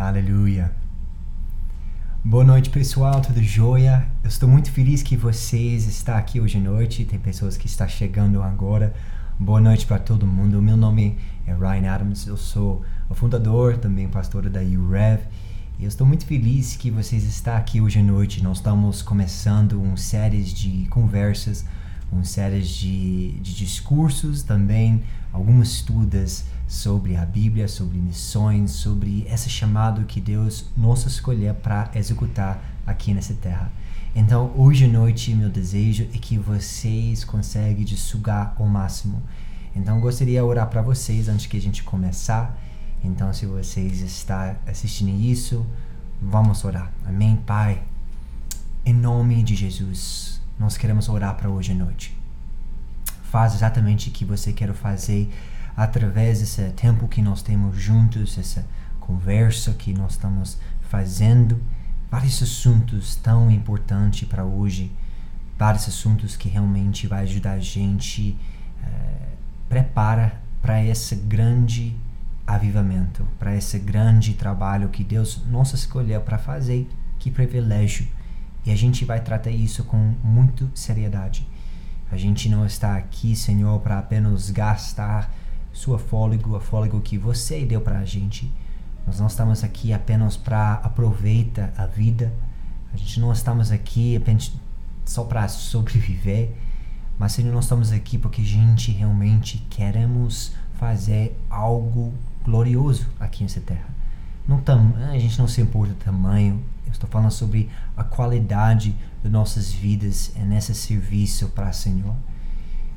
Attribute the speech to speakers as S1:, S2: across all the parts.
S1: Aleluia. Boa noite, pessoal. Tudo jóia? Eu estou muito feliz que vocês estão aqui hoje à noite. Tem pessoas que estão chegando agora. Boa noite para todo mundo. Meu nome é Ryan Adams. Eu sou o fundador, também pastor da UREV. Eu estou muito feliz que vocês estão aqui hoje à noite. Nós estamos começando uma série de conversas, uma série de, de discursos também, algumas estudas sobre a Bíblia, sobre missões, sobre esse chamado que Deus nos escolheu para executar aqui nessa terra. Então, hoje à noite, meu desejo é que vocês conseguem sugar ao máximo. Então, gostaria de orar para vocês antes que a gente começar. Então, se vocês estão assistindo isso, vamos orar. Amém, Pai? Em nome de Jesus, nós queremos orar para hoje à noite. Faz exatamente o que você quer fazer através desse tempo que nós temos juntos, essa conversa que nós estamos fazendo. Vários assuntos tão importantes para hoje, vários assuntos que realmente vai ajudar a gente eh, prepara para esse grande avivamento, para esse grande trabalho que Deus nos escolheu para fazer. Que privilégio! E a gente vai tratar isso com muita seriedade. A gente não está aqui, Senhor, para apenas gastar sua fôlego, a fôlego que você deu para a gente. Nós não estamos aqui apenas para aproveitar a vida. A gente não estamos aqui apenas só para sobreviver. Mas, Senhor, nós estamos aqui porque a gente realmente queremos fazer algo glorioso aqui nessa terra. Não tam, a gente não se importa do tamanho, eu estou falando sobre a qualidade de nossas vidas nesse serviço para o Senhor.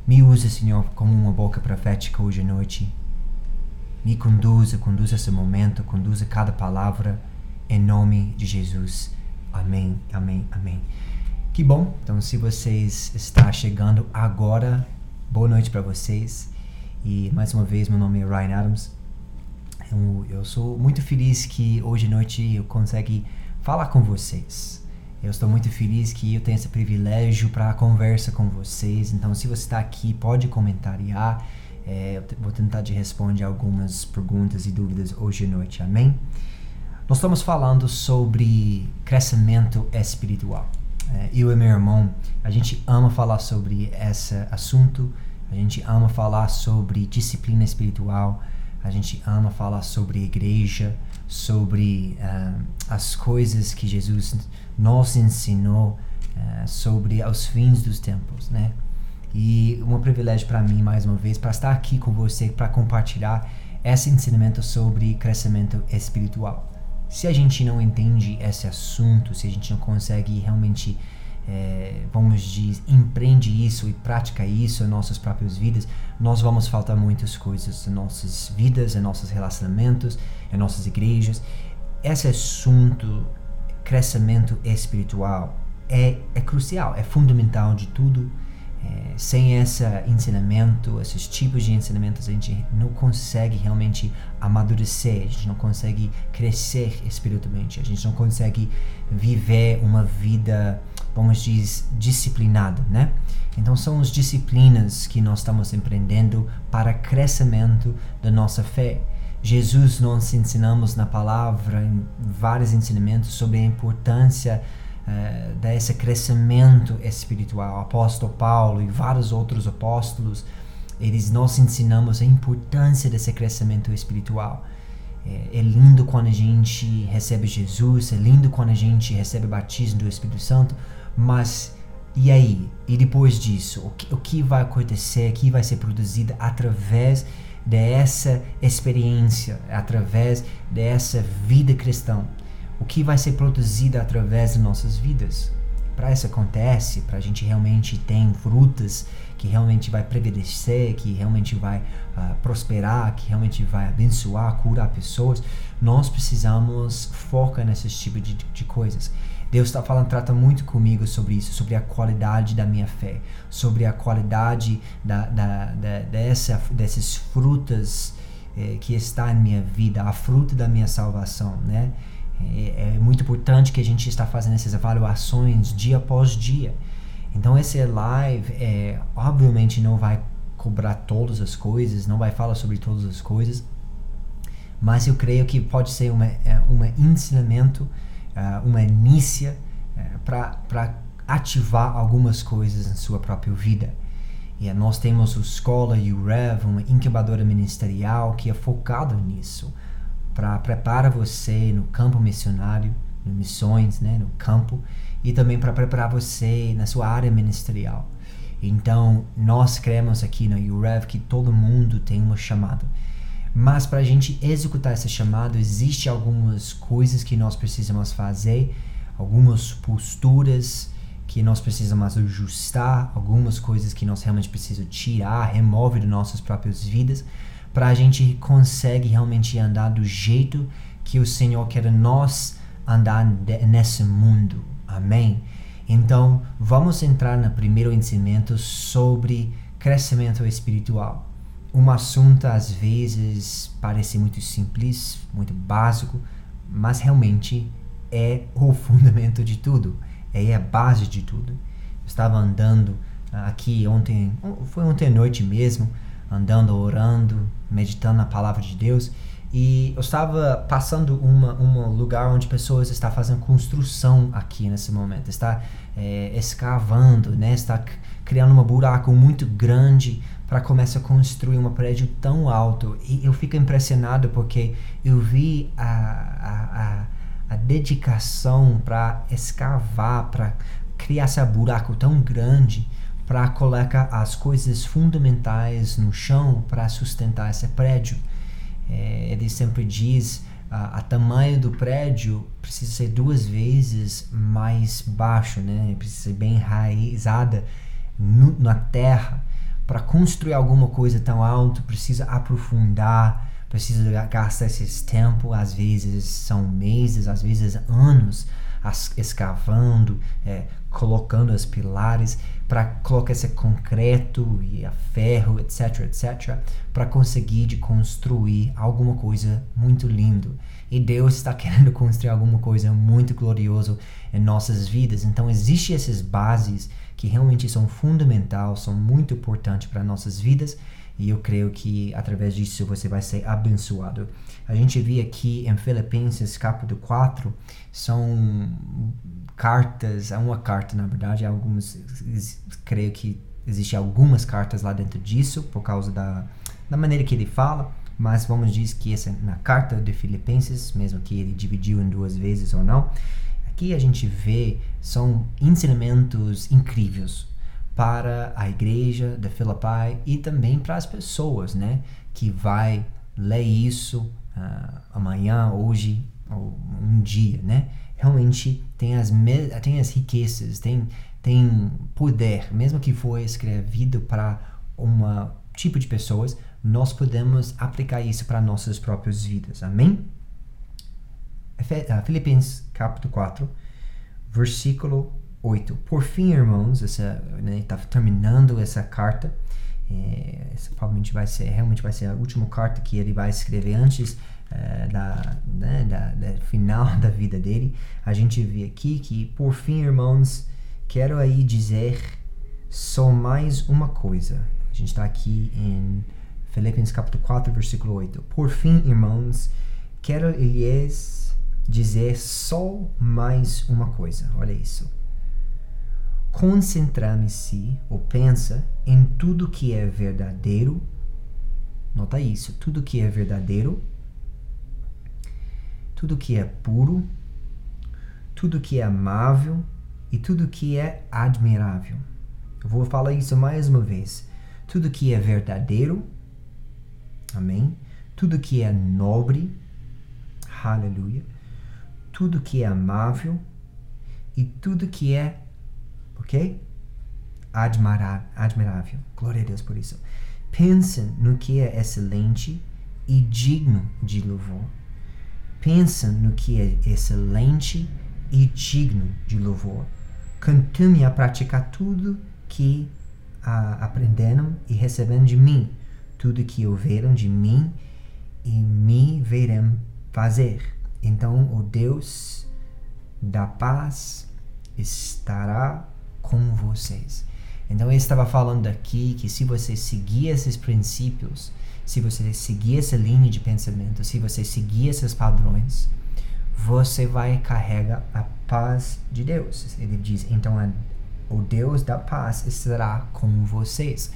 S1: Me use, Senhor, como uma boca profética hoje à noite. Me conduza, conduza esse momento, conduza cada palavra em nome de Jesus. Amém, amém, amém. Que bom. Então, se vocês estão chegando agora, boa noite para vocês. E mais uma vez, meu nome é Ryan Adams. Eu, eu sou muito feliz que hoje à noite eu consigo falar com vocês. Eu estou muito feliz que eu tenho esse privilégio para conversa com vocês. Então, se você está aqui, pode comentar. É, eu vou tentar de responder algumas perguntas e dúvidas hoje à noite. Amém? Nós estamos falando sobre crescimento espiritual. É, eu e meu irmão, a gente ama falar sobre esse assunto, a gente ama falar sobre disciplina espiritual, a gente ama falar sobre igreja, sobre uh, as coisas que Jesus nos ensinou uh, sobre os fins dos tempos, né? E um privilégio para mim, mais uma vez, para estar aqui com você, para compartilhar esse ensinamento sobre crescimento espiritual se a gente não entende esse assunto, se a gente não consegue realmente, é, vamos dizer, empreende isso e pratica isso em nossas próprias vidas, nós vamos faltar muitas coisas em nossas vidas, em nossos relacionamentos, em nossas igrejas. Esse assunto, crescimento espiritual, é, é crucial, é fundamental de tudo é, sem esse ensinamento, esses tipos de ensinamentos, a gente não consegue realmente amadurecer, a gente não consegue crescer espiritualmente, a gente não consegue viver uma vida, vamos dizer, disciplinada, né? Então são as disciplinas que nós estamos empreendendo para crescimento da nossa fé. Jesus nós ensinamos na palavra em vários ensinamentos sobre a importância uh, desse crescimento espiritual. O apóstolo Paulo e vários outros apóstolos, eles nos ensinamos a importância desse crescimento espiritual. É, é lindo quando a gente recebe Jesus, é lindo quando a gente recebe o batismo do Espírito Santo, mas e aí? E depois disso, o que, o que vai acontecer, o que vai ser produzido através dessa experiência, através dessa vida cristã? o que vai ser produzido através de nossas vidas. Para isso acontece, para a gente realmente ter frutas que realmente vai prevalecer, que realmente vai uh, prosperar, que realmente vai abençoar, curar pessoas, nós precisamos focar nesses tipos de, de coisas. Deus está falando, trata muito comigo sobre isso, sobre a qualidade da minha fé, sobre a qualidade da, da, da dessa, dessas frutas eh, que está em minha vida, a fruta da minha salvação, né? É, é muito importante que a gente está fazendo essas avaliações dia após dia. Então esse live é, obviamente não vai cobrar todas as coisas, não vai falar sobre todas as coisas, mas eu creio que pode ser uma, é, um ensinamento, uma inícia uh, para ativar algumas coisas na sua própria vida. E uh, nós temos o Escola e o Rev, uma incubadora ministerial que é focado nisso, para preparar você no campo missionário, no missões, né, no campo, e também para preparar você na sua área ministerial. Então, nós cremos aqui na UREV que todo mundo tem uma chamada. Mas para a gente executar esse chamado, existe algumas coisas que nós precisamos fazer, algumas posturas que nós precisamos ajustar, algumas coisas que nós realmente precisamos tirar, remover de nossas próprias vidas, para a gente conseguir realmente andar do jeito que o Senhor quer nós andar nesse mundo. Amém? Então, vamos entrar no primeiro ensinamento sobre crescimento espiritual. Um assunto às vezes parece muito simples, muito básico, mas realmente é o fundamento de tudo, é a base de tudo. Eu estava andando aqui ontem, foi ontem à noite mesmo, andando, orando, meditando na palavra de Deus e eu estava passando uma, um lugar onde pessoas estão fazendo construção aqui nesse momento, está é, escavando, né? está criando um buraco muito grande para começar a construir um prédio tão alto. E eu fico impressionado porque eu vi a, a, a, a dedicação para escavar, para criar esse buraco tão grande para colocar as coisas fundamentais no chão para sustentar esse prédio é, ele sempre diz a, a tamanho do prédio precisa ser duas vezes mais baixo, né? Precisa ser bem enraizada na terra. Para construir alguma coisa tão alto, precisa aprofundar, precisa gastar esse tempo, às vezes são meses, às vezes anos, as, escavando, é, colocando os pilares para colocar esse concreto e a ferro, etc, etc, para conseguir de construir alguma coisa muito lindo. E Deus está querendo construir alguma coisa muito glorioso em nossas vidas. Então existem essas bases que realmente são fundamentais, são muito importantes para nossas vidas. E eu creio que através disso você vai ser abençoado. A gente vê aqui em Filipenses capítulo 4, são cartas, é uma carta na verdade, algumas, creio que existem algumas cartas lá dentro disso, por causa da, da maneira que ele fala, mas vamos dizer que essa na carta de Filipenses, mesmo que ele dividiu em duas vezes ou não, aqui a gente vê são ensinamentos incríveis para a igreja de Filipai e também para as pessoas, né, que vai ler isso uh, amanhã, hoje ou um dia, né? Realmente tem as tem as riquezas, tem tem poder, mesmo que foi escrevido para um tipo de pessoas, nós podemos aplicar isso para nossas próprias vidas. Amém? Ah, Filipenses capítulo 4, versículo 8. Por fim, irmãos, essa está né, terminando essa carta é, essa provavelmente vai ser, realmente vai ser a última carta que ele vai escrever antes é, da, né, da, da, final da vida dele. A gente vê aqui que, por fim, irmãos, quero aí dizer só mais uma coisa. A gente está aqui em Filipenses capítulo 4, versículo 8. Por fim, irmãos, quero lhes dizer só mais uma coisa. Olha isso concentrando-se ou pensa em tudo que é verdadeiro. Nota isso, tudo que é verdadeiro, tudo que é puro, tudo que é amável e tudo que é admirável. Eu vou falar isso mais uma vez. Tudo que é verdadeiro, amém? Tudo que é nobre, aleluia. Tudo que é amável e tudo que é ok? Admirar, admirável. Glória a Deus por isso. Pensem no que é excelente e digno de louvor. Pensem no que é excelente e digno de louvor. Continue a praticar tudo que uh, aprenderam e receberam de mim, tudo que ouviram de mim e me verão fazer. Então, o Deus da paz estará com vocês. Então ele estava falando aqui que se você seguir esses princípios se você seguir essa linha de pensamento, se você seguir esses padrões, você vai carregar a paz de Deus. Ele diz, então a, o Deus da paz estará com vocês.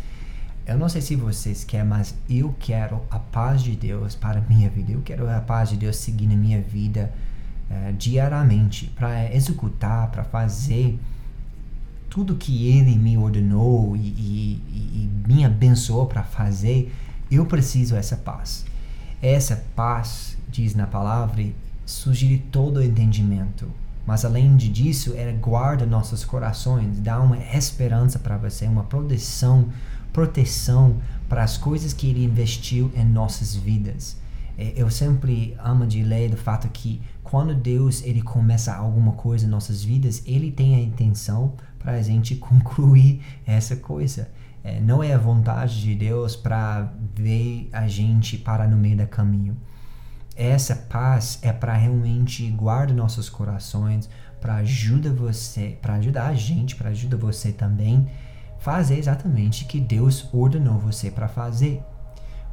S1: Eu não sei se vocês querem, mas eu quero a paz de Deus para a minha vida. Eu quero a paz de Deus seguir na minha vida uh, diariamente, para executar, para fazer tudo que Ele me ordenou e, e, e me abençoou para fazer. Eu preciso dessa paz. Essa paz, diz na palavra, surge todo o entendimento. Mas além disso, ela guarda nossos corações, dá uma esperança para você, uma proteção proteção para as coisas que ele investiu em nossas vidas. É, eu sempre amo de ler do fato que quando Deus ele começa alguma coisa em nossas vidas, ele tem a intenção para a gente concluir essa coisa. É, não é a vontade de Deus para ver a gente parar no meio do caminho. Essa paz é para realmente guardar nossos corações, para ajudar você, para ajudar a gente, para ajudar você também fazer exatamente o que Deus ordenou você para fazer.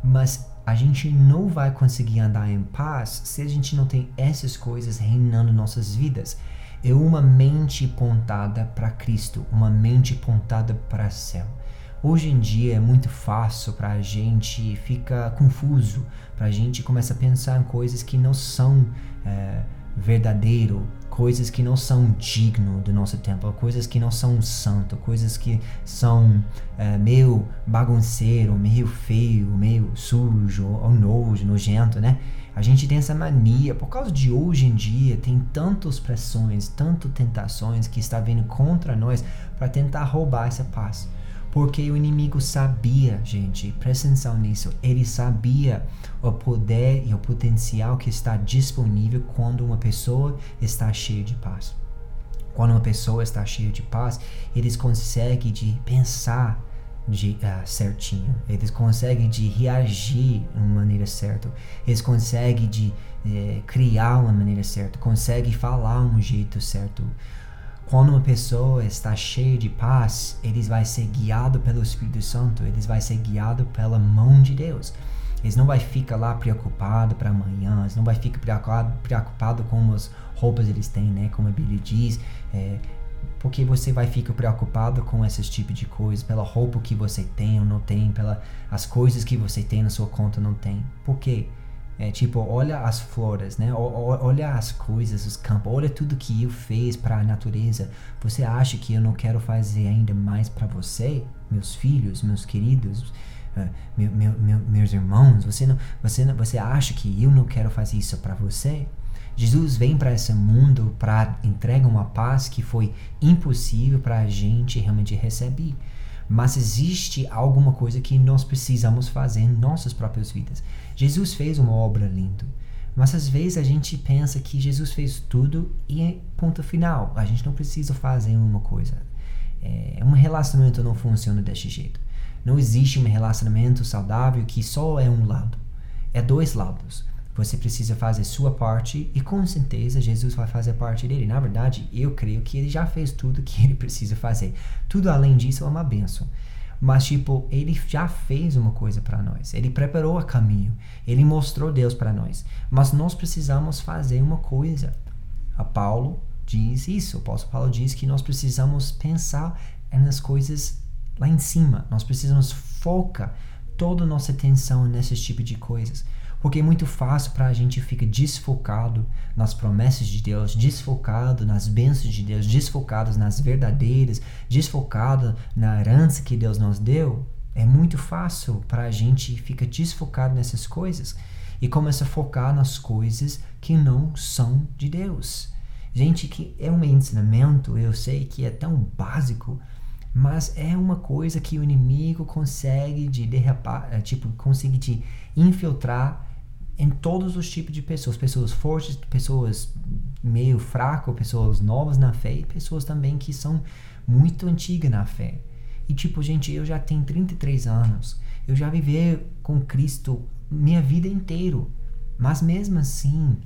S1: Mas a gente não vai conseguir andar em paz se a gente não tem essas coisas reinando nossas vidas. É uma mente pontada para Cristo, uma mente pontada para o céu. Hoje em dia é muito fácil para a gente ficar confuso, para a gente começar a pensar em coisas que não são é, verdadeiro, coisas que não são digno do nosso templo, coisas que não são santo, coisas que são é, meio bagunceiro, meio feio, meio sujo ou nojo, nojento, né? A gente tem essa mania, por causa de hoje em dia, tem tantas pressões, tantas tentações que está vindo contra nós para tentar roubar essa paz. Porque o inimigo sabia, gente, presta atenção nisso, ele sabia o poder e o potencial que está disponível quando uma pessoa está cheia de paz. Quando uma pessoa está cheia de paz, eles conseguem de pensar de uh, certinho, eles conseguem de reagir de uma maneira certa, eles conseguem de eh, criar uma maneira certa, conseguem falar um jeito certo. Quando uma pessoa está cheia de paz, eles vai ser guiado pelo Espírito Santo, eles vai ser guiado pela mão de Deus. Eles não vai ficar lá preocupado para amanhã, eles não vai ficar preocupado, preocupado com as roupas eles têm, né? Como a Bíblia diz, é, porque você vai ficar preocupado com esses tipos de coisas, pela roupa que você tem ou não tem, pelas as coisas que você tem na sua conta não tem. Por quê? É tipo, olha as flores, né? olha as coisas, os campos, olha tudo que eu fiz para a natureza. Você acha que eu não quero fazer ainda mais para você, meus filhos, meus queridos, uh, meu, meu, meu, meus irmãos? Você não, você não, você acha que eu não quero fazer isso para você? Jesus vem para esse mundo para entregar uma paz que foi impossível para a gente realmente receber. Mas existe alguma coisa que nós precisamos fazer em nossas próprias vidas. Jesus fez uma obra linda, mas às vezes a gente pensa que Jesus fez tudo e é ponto final. A gente não precisa fazer uma coisa. É, um relacionamento não funciona desse jeito. Não existe um relacionamento saudável que só é um lado. É dois lados. Você precisa fazer sua parte e com certeza Jesus vai fazer parte dele. Na verdade, eu creio que ele já fez tudo que ele precisa fazer. Tudo além disso é uma benção. Mas, tipo, ele já fez uma coisa para nós. Ele preparou o caminho. Ele mostrou Deus para nós. Mas nós precisamos fazer uma coisa. A Paulo diz isso. O apóstolo Paulo diz que nós precisamos pensar nas coisas lá em cima. Nós precisamos focar toda a nossa atenção nesses tipos de coisas. Porque é muito fácil para a gente ficar desfocado nas promessas de Deus, desfocado nas bênçãos de Deus, desfocado nas verdadeiras, desfocado na herança que Deus nos deu. É muito fácil para a gente ficar desfocado nessas coisas e começa a focar nas coisas que não são de Deus. Gente, que é um ensinamento, eu sei que é tão básico, mas é uma coisa que o inimigo consegue de derrapar, é, tipo, consegue de infiltrar em todos os tipos de pessoas, pessoas fortes, pessoas meio fracas, pessoas novas na fé e pessoas também que são muito antigas na fé. E tipo, gente, eu já tenho 33 anos, eu já vivi com Cristo minha vida inteira, mas mesmo assim,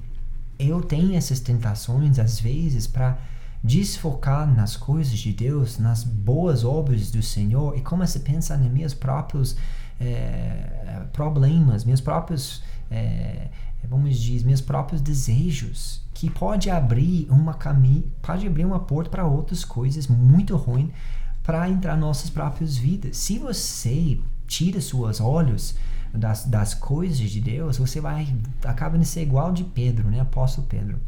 S1: eu tenho essas tentações às vezes para desfocar nas coisas de Deus, nas boas obras do Senhor. E começo a pensar nas minhas próprias é, problemas, meus próprios, é, vamos dizer, meus próprios desejos, que pode abrir uma caminho, pode abrir uma porta para outras coisas muito ruins para entrar nas nossas próprias vidas. Se você tira seus olhos das, das coisas de Deus, você vai acaba de ser igual de Pedro, né? Apóstolo Pedro.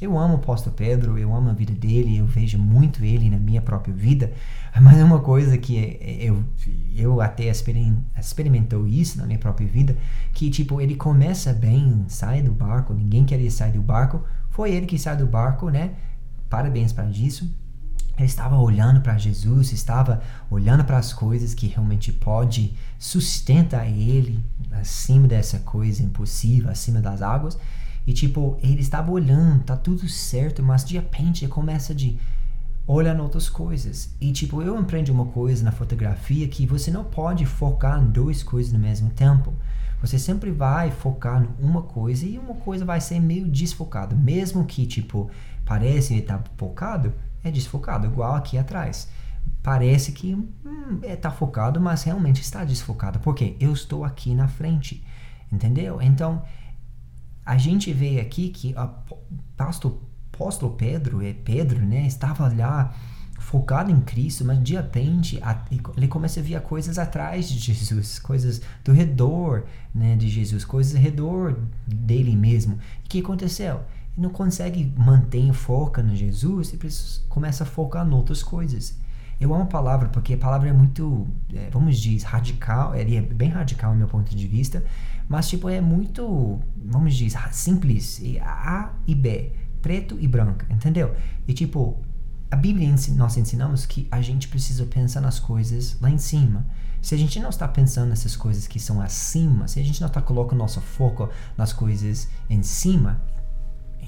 S1: Eu amo o apóstolo Pedro, eu amo a vida dele, eu vejo muito ele na minha própria vida, mas é uma coisa que eu, eu até experimentou isso na minha própria vida, que tipo, ele começa bem, sai do barco, ninguém queria sair do barco, foi ele que sai do barco, né? Parabéns para isso. Ele estava olhando para Jesus, estava olhando para as coisas que realmente pode sustentar ele acima dessa coisa impossível, acima das águas. E tipo, ele estava olhando, tá tudo certo, mas de repente ele começa de olhar outras coisas. E tipo, eu aprendi uma coisa na fotografia que você não pode focar em duas coisas no mesmo tempo. Você sempre vai focar em uma coisa e uma coisa vai ser meio desfocada. Mesmo que, tipo, parece que tá focado, é desfocado, igual aqui atrás. Parece que hum, é, tá focado, mas realmente está desfocado. Porque eu estou aqui na frente. Entendeu? Então, a gente vê aqui que o apóstolo Pedro, é Pedro, né, estava lá focado em Cristo, mas de repente ele começa a ver coisas atrás de Jesus, coisas do redor né, de Jesus, coisas ao redor dele mesmo. O que aconteceu? Ele não consegue manter foco no Jesus e começa a focar em outras coisas. Eu amo a palavra porque a palavra é muito, é, vamos dizer, radical, ele é bem radical no meu ponto de vista, mas tipo é muito, vamos dizer, simples, A e B, preto e branco, entendeu? E tipo, a Bíblia nós ensinamos que a gente precisa pensar nas coisas lá em cima. Se a gente não está pensando nessas coisas que são acima, se a gente não está colocando nosso foco nas coisas em cima,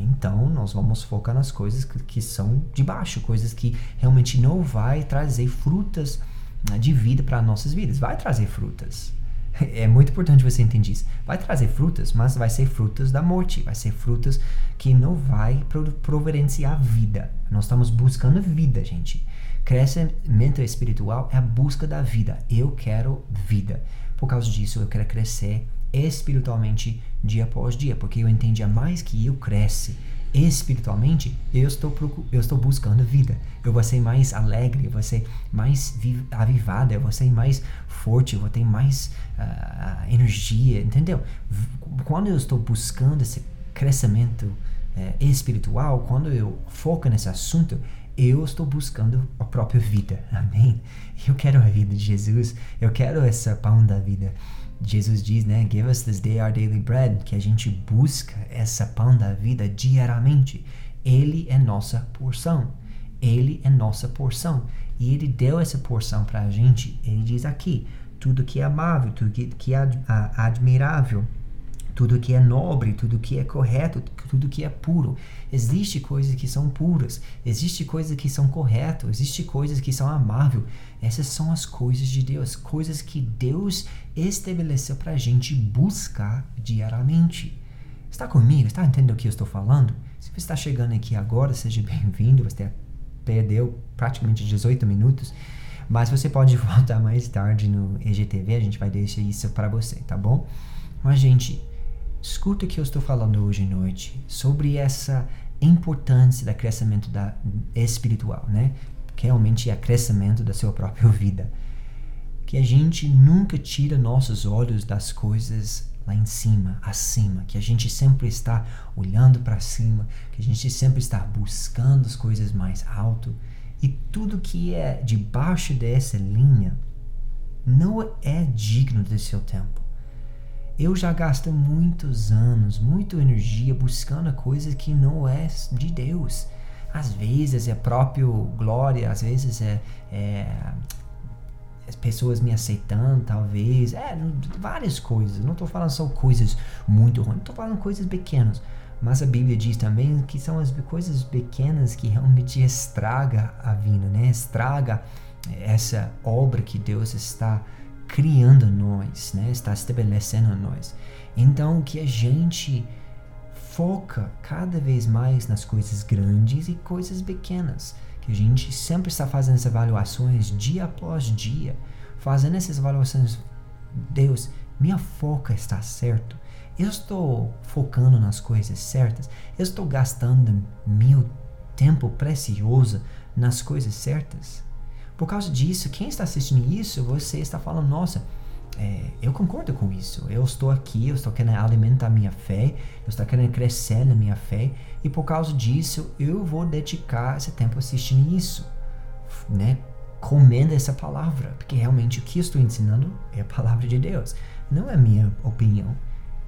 S1: então, nós vamos focar nas coisas que, que são de baixo, coisas que realmente não vai trazer frutas né, de vida para nossas vidas. Vai trazer frutas. É muito importante você entender isso. Vai trazer frutas, mas vai ser frutas da morte, vai ser frutas que não vai providenciar vida. Nós estamos buscando vida, gente. Crescimento espiritual é a busca da vida. Eu quero vida. Por causa disso, eu quero crescer espiritualmente dia após dia, porque eu entendi a mais que eu cresce espiritualmente, eu estou eu estou buscando vida. Eu vou ser mais alegre, eu vou ser mais avivada, eu vou ser mais forte, eu vou ter mais uh, energia, entendeu? Quando eu estou buscando esse crescimento uh, espiritual, quando eu foco nesse assunto, eu estou buscando a própria vida. Amém? Eu quero a vida de Jesus, eu quero essa pão da vida. Jesus diz, né? Give us this day our daily bread, que a gente busca essa pão da vida diariamente. Ele é nossa porção. Ele é nossa porção. E ele deu essa porção para a gente. Ele diz aqui: tudo que é amável, tudo que, é admirável, tudo que é nobre, tudo que é correto, tudo que é puro. Existem coisas que são puras, existem coisas que são corretas, existem coisas que são amáveis. Essas são as coisas de Deus, coisas que Deus estabeleceu para a gente buscar diariamente. Está comigo? Está entendendo o que eu estou falando? Se você está chegando aqui agora, seja bem-vindo. Você perdeu praticamente 18 minutos, mas você pode voltar mais tarde no EGTV. A gente vai deixar isso para você, tá bom? Mas, gente, escuta o que eu estou falando hoje à noite sobre essa importância do crescimento da, espiritual, né? Realmente é crescimento da sua própria vida. Que a gente nunca tira nossos olhos das coisas lá em cima, acima, que a gente sempre está olhando para cima, que a gente sempre está buscando as coisas mais alto e tudo que é debaixo dessa linha não é digno do seu tempo. Eu já gasto muitos anos, muita energia buscando coisas que não é de Deus. Às vezes é próprio glória, às vezes é, é as pessoas me aceitando, talvez. É, várias coisas. Não estou falando só coisas muito ruins, estou falando coisas pequenas. Mas a Bíblia diz também que são as coisas pequenas que realmente estraga a vida, né? Estraga essa obra que Deus está criando nós, né? Está estabelecendo nós. Então que a gente foca cada vez mais nas coisas grandes e coisas pequenas. Que a gente sempre está fazendo essas avaliações dia após dia, fazendo essas avaliações Deus, minha foca está certo? Eu estou focando nas coisas certas? Eu estou gastando meu tempo precioso nas coisas certas? Por causa disso, quem está assistindo isso, você está falando, nossa, é, eu concordo com isso. Eu estou aqui, eu estou querendo alimentar minha fé, eu estou querendo crescer na minha fé, e por causa disso, eu vou dedicar esse tempo assistindo isso, né? Comendo essa palavra, porque realmente o que eu estou ensinando é a palavra de Deus, não é a minha opinião.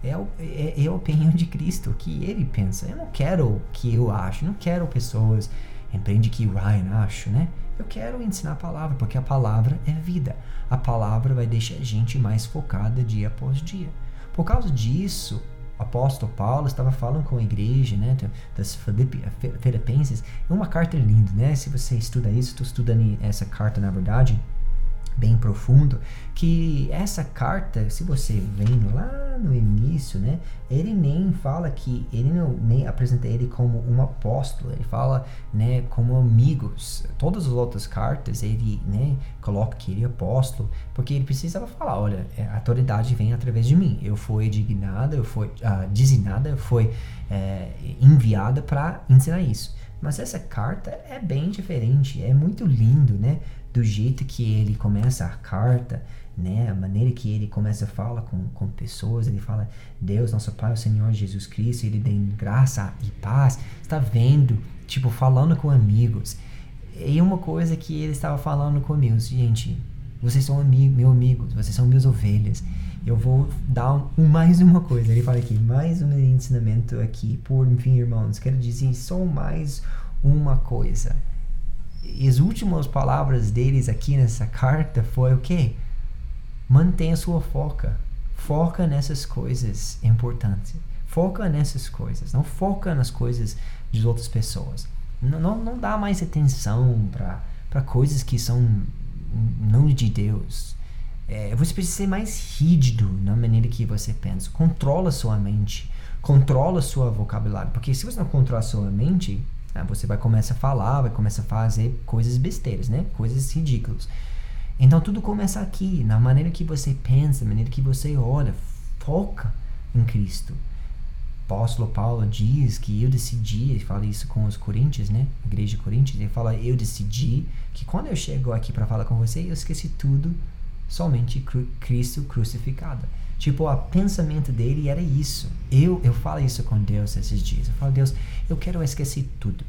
S1: É, é, é a opinião de Cristo, o que ele pensa. Eu não quero o que eu acho, não quero pessoas Empreende que Ryan acho, né? Eu quero ensinar a palavra, porque a palavra é vida. A palavra vai deixar a gente mais focada dia após dia. Por causa disso, o apóstolo Paulo estava falando com a igreja, né, das Filipenses. É uma carta linda, né? Se você estuda isso, estou estudando essa carta, na verdade, bem profundo, que essa carta, se você vem lá no início, né, ele nem fala que ele não nem apresenta ele como um apóstolo, ele fala, né, como amigos. Todas as outras cartas ele, né, coloca que ele é apóstolo, porque ele precisava falar, olha, é, a autoridade vem através de mim. Eu fui dignada, eu fui uh, designada, eu fui é, enviada para ensinar isso. Mas essa carta é bem diferente, é muito lindo, né? Do jeito que ele começa a carta, né? A maneira que ele começa a falar com, com pessoas, ele fala, Deus, nosso Pai, o Senhor Jesus Cristo, ele tem graça e paz. Está vendo, tipo, falando com amigos. E uma coisa que ele estava falando comigo, gente, vocês são amigo, meu amigos, vocês são minhas ovelhas. Eu vou dar um, mais uma coisa. Ele fala aqui, mais um ensinamento aqui. Por enfim, irmãos, quero dizer só mais uma coisa e as últimas palavras deles aqui nessa carta foi o quê? Mantenha sua foca. Foca nessas coisas importantes. Foca nessas coisas. Não foca nas coisas de outras pessoas. Não, não, não dá mais atenção para coisas que são não de Deus. É, você precisa ser mais rígido na maneira que você pensa. Controla sua mente. Controla sua vocabulário. Porque se você não controla sua mente, ah, você vai começar a falar, vai começar a fazer coisas besteiras, né? Coisas ridículas. Então tudo começa aqui, na maneira que você pensa, na maneira que você olha, foca em Cristo. O apóstolo Paulo diz que eu decidi, ele fala isso com os coríntios, né? A igreja de Coríntios, ele fala, eu decidi que quando eu chego aqui para falar com você, eu esqueci tudo, somente Cristo crucificado. Tipo, o pensamento dele era isso. Eu, eu falo isso com Deus esses dias. Eu falo, Deus, eu quero esquecer tudo.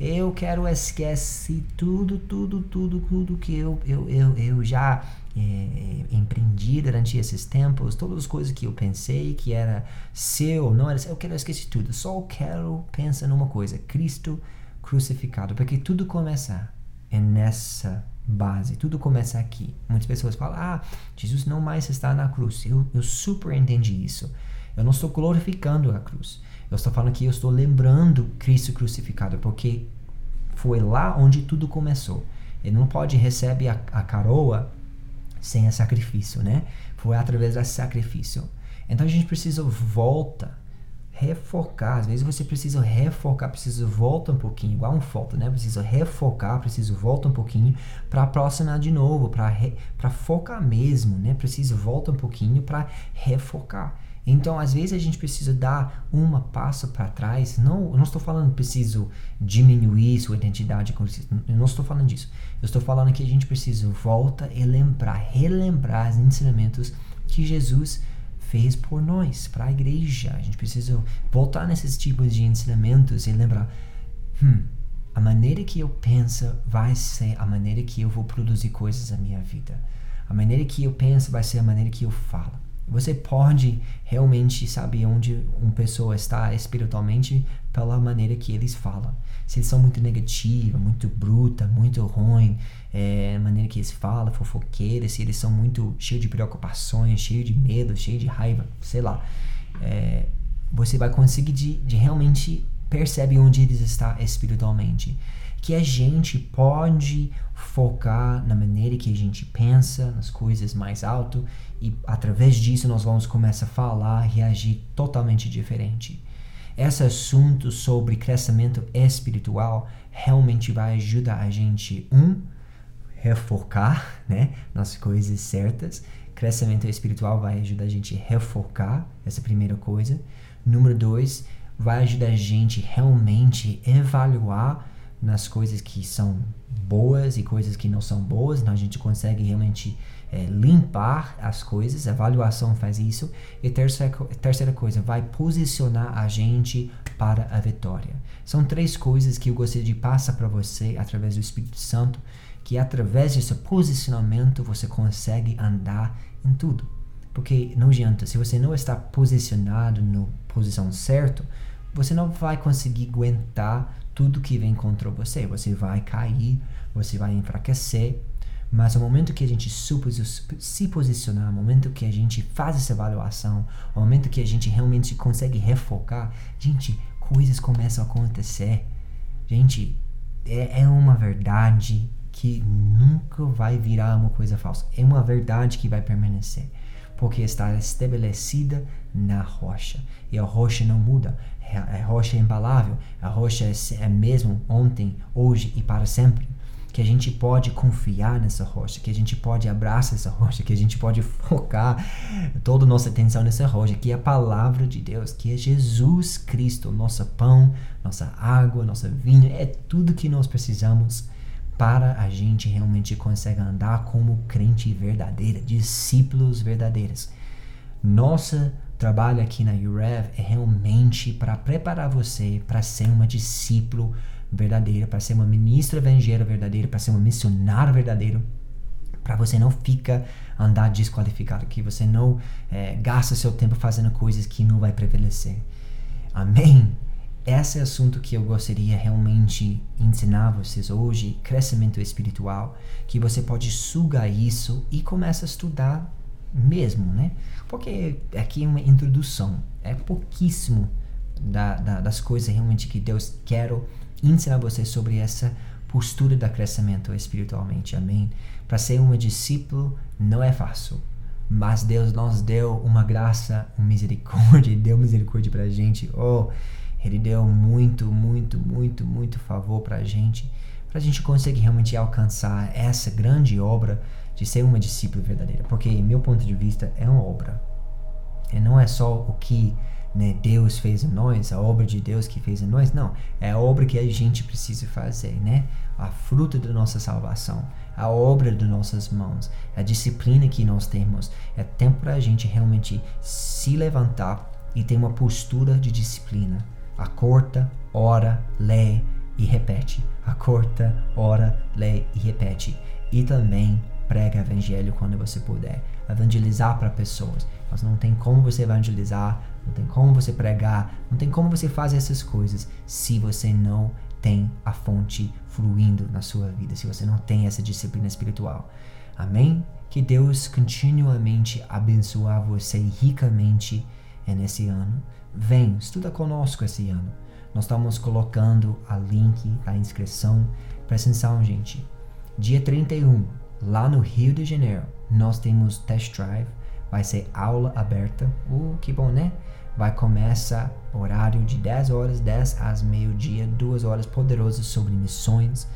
S1: Eu quero esquecer tudo, tudo, tudo, tudo que eu, eu, eu, eu já é, empreendi durante esses tempos, todas as coisas que eu pensei que era seu, não era seu, eu quero esquecer tudo. Só quero pensar numa coisa: Cristo crucificado. Porque tudo começa é nessa base. Tudo começa aqui. Muitas pessoas falam: Ah, Jesus não mais está na cruz. Eu, eu super entendi isso. Eu não estou glorificando a cruz. Eu estou falando que eu estou lembrando Cristo crucificado, porque foi lá onde tudo começou. Ele não pode receber a, a caroa sem a sacrifício, né? Foi através desse sacrifício. Então a gente precisa volta refocar. Às vezes você precisa refocar, precisa voltar um pouquinho, igual um foto, né? Precisa refocar, preciso voltar um pouquinho para aproximar de novo, para focar mesmo, né? Preciso voltar um pouquinho para refocar. Então, às vezes a gente precisa dar uma passo para trás. Não, não estou falando preciso diminuir sua identidade não estou falando disso. Eu estou falando que a gente precisa voltar e lembrar, relembrar os ensinamentos que Jesus fez por nós, para a igreja. A gente precisa voltar nesses tipos de ensinamentos e lembrar: hum, a maneira que eu penso vai ser a maneira que eu vou produzir coisas na minha vida. A maneira que eu penso vai ser a maneira que eu falo. Você pode realmente saber onde uma pessoa está espiritualmente pela maneira que eles falam. Se eles são muito negativa, muito bruta, muito ruim, é, a maneira que eles falam, fofoqueiros, se eles são muito cheios de preocupações, cheios de medo, cheios de raiva, sei lá. É, você vai conseguir de, de realmente perceber onde eles estão espiritualmente que a gente pode focar na maneira que a gente pensa, nas coisas mais alto e através disso nós vamos começar a falar, reagir totalmente diferente. Esse assunto sobre crescimento espiritual realmente vai ajudar a gente um refocar, né, nas coisas certas, crescimento espiritual vai ajudar a gente refocar, essa primeira coisa. Número dois, vai ajudar a gente realmente evaluar nas coisas que são boas e coisas que não são boas, então a gente consegue realmente é, limpar as coisas, a avaliação faz isso. E terceira, terceira coisa, vai posicionar a gente para a vitória. São três coisas que eu gostaria de passar para você através do Espírito Santo, que através desse posicionamento você consegue andar em tudo. Porque não adianta, se você não está posicionado na posição certa, você não vai conseguir aguentar tudo que vem contra você. Você vai cair, você vai enfraquecer. Mas no momento que a gente se posicionar, no momento que a gente faz essa avaliação, no momento que a gente realmente consegue refocar, gente, coisas começam a acontecer. Gente, é, é uma verdade que nunca vai virar uma coisa falsa. É uma verdade que vai permanecer. Porque está estabelecida na rocha. E a rocha não muda. A rocha é imbalável. A rocha é, é mesmo ontem, hoje e para sempre. Que a gente pode confiar nessa rocha, que a gente pode abraçar essa rocha, que a gente pode focar toda a nossa atenção nessa rocha, que é a palavra de Deus, que é Jesus Cristo, nosso pão, nossa água, nossa vinha, é tudo que nós precisamos para a gente realmente conseguir andar como crente verdadeira, discípulos verdadeiros. Nossa trabalho aqui na UREV é realmente para preparar você para ser uma discípulo verdadeira, para ser uma ministra evangélica verdadeira, para ser uma missionária verdadeira, para você não ficar andar desqualificado, que você não é, gasta seu tempo fazendo coisas que não vai prevalecer. Amém? Esse é assunto que eu gostaria realmente ensinar vocês hoje, crescimento espiritual, que você pode sugar isso e começa a estudar mesmo, né? Porque aqui é uma introdução, é pouquíssimo da, da, das coisas realmente que Deus quer ensinar você sobre essa postura da crescimento espiritualmente, amém? Para ser uma discípulo não é fácil, mas Deus nos deu uma graça, uma misericórdia, deu misericórdia para a gente, oh, Ele deu muito, muito, muito, muito favor para a gente, para a gente conseguir realmente alcançar essa grande obra de ser uma discípula verdadeira, porque, meu ponto de vista, é uma obra. E não é só o que né, Deus fez em nós, a obra de Deus que fez em nós, não. É a obra que a gente precisa fazer, né? A fruta da nossa salvação, a obra de nossas mãos, a disciplina que nós temos. É tempo para a gente realmente se levantar e ter uma postura de disciplina. Acorta, ora, lê e repete. Acorta, ora, lê e repete. E também prega evangelho quando você puder. Evangelizar para pessoas. Mas não tem como você evangelizar, não tem como você pregar, não tem como você fazer essas coisas se você não tem a fonte fluindo na sua vida, se você não tem essa disciplina espiritual. Amém? Que Deus continuamente abençoe você ricamente nesse ano. Vem, estuda conosco esse ano. Nós estamos colocando a link, a inscrição. Presta atenção, gente. Dia 31, Lá no Rio de Janeiro, nós temos test drive, vai ser aula aberta. Uh, que bom, né? Vai começar horário de 10 horas, 10 às meio-dia, duas horas poderosas sobre missões.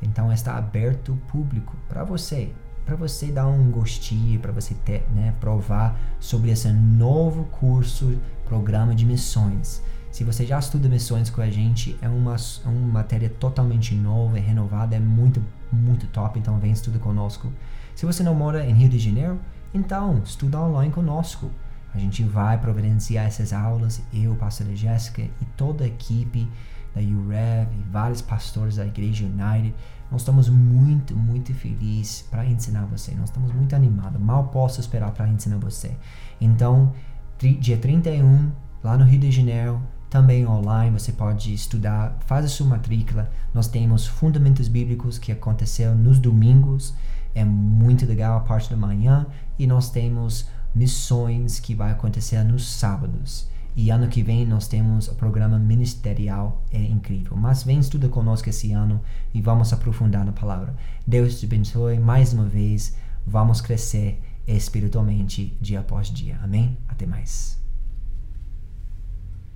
S1: Então está aberto público para você, para você dar um gostinho, para você ter, né, provar sobre esse novo curso, programa de missões. Se você já estuda missões com a gente, é uma, é uma matéria totalmente nova, é renovada, é muito, muito top, então vem estuda conosco. Se você não mora em Rio de Janeiro, então estuda online conosco. A gente vai providenciar essas aulas, eu, pastora Jéssica e toda a equipe da UREV e vários pastores da Igreja United. Nós estamos muito, muito felizes para ensinar você. Nós estamos muito animados. Mal posso esperar para ensinar você. Então, dia 31, lá no Rio de Janeiro, também online você pode estudar, faz a sua matrícula. Nós temos fundamentos bíblicos que aconteceu nos domingos, é muito legal a parte da manhã, e nós temos missões que vai acontecer nos sábados. E ano que vem nós temos o programa ministerial, é incrível. Mas vem estuda conosco esse ano e vamos aprofundar na palavra. Deus te abençoe mais uma vez. Vamos crescer espiritualmente dia após dia. Amém? Até mais.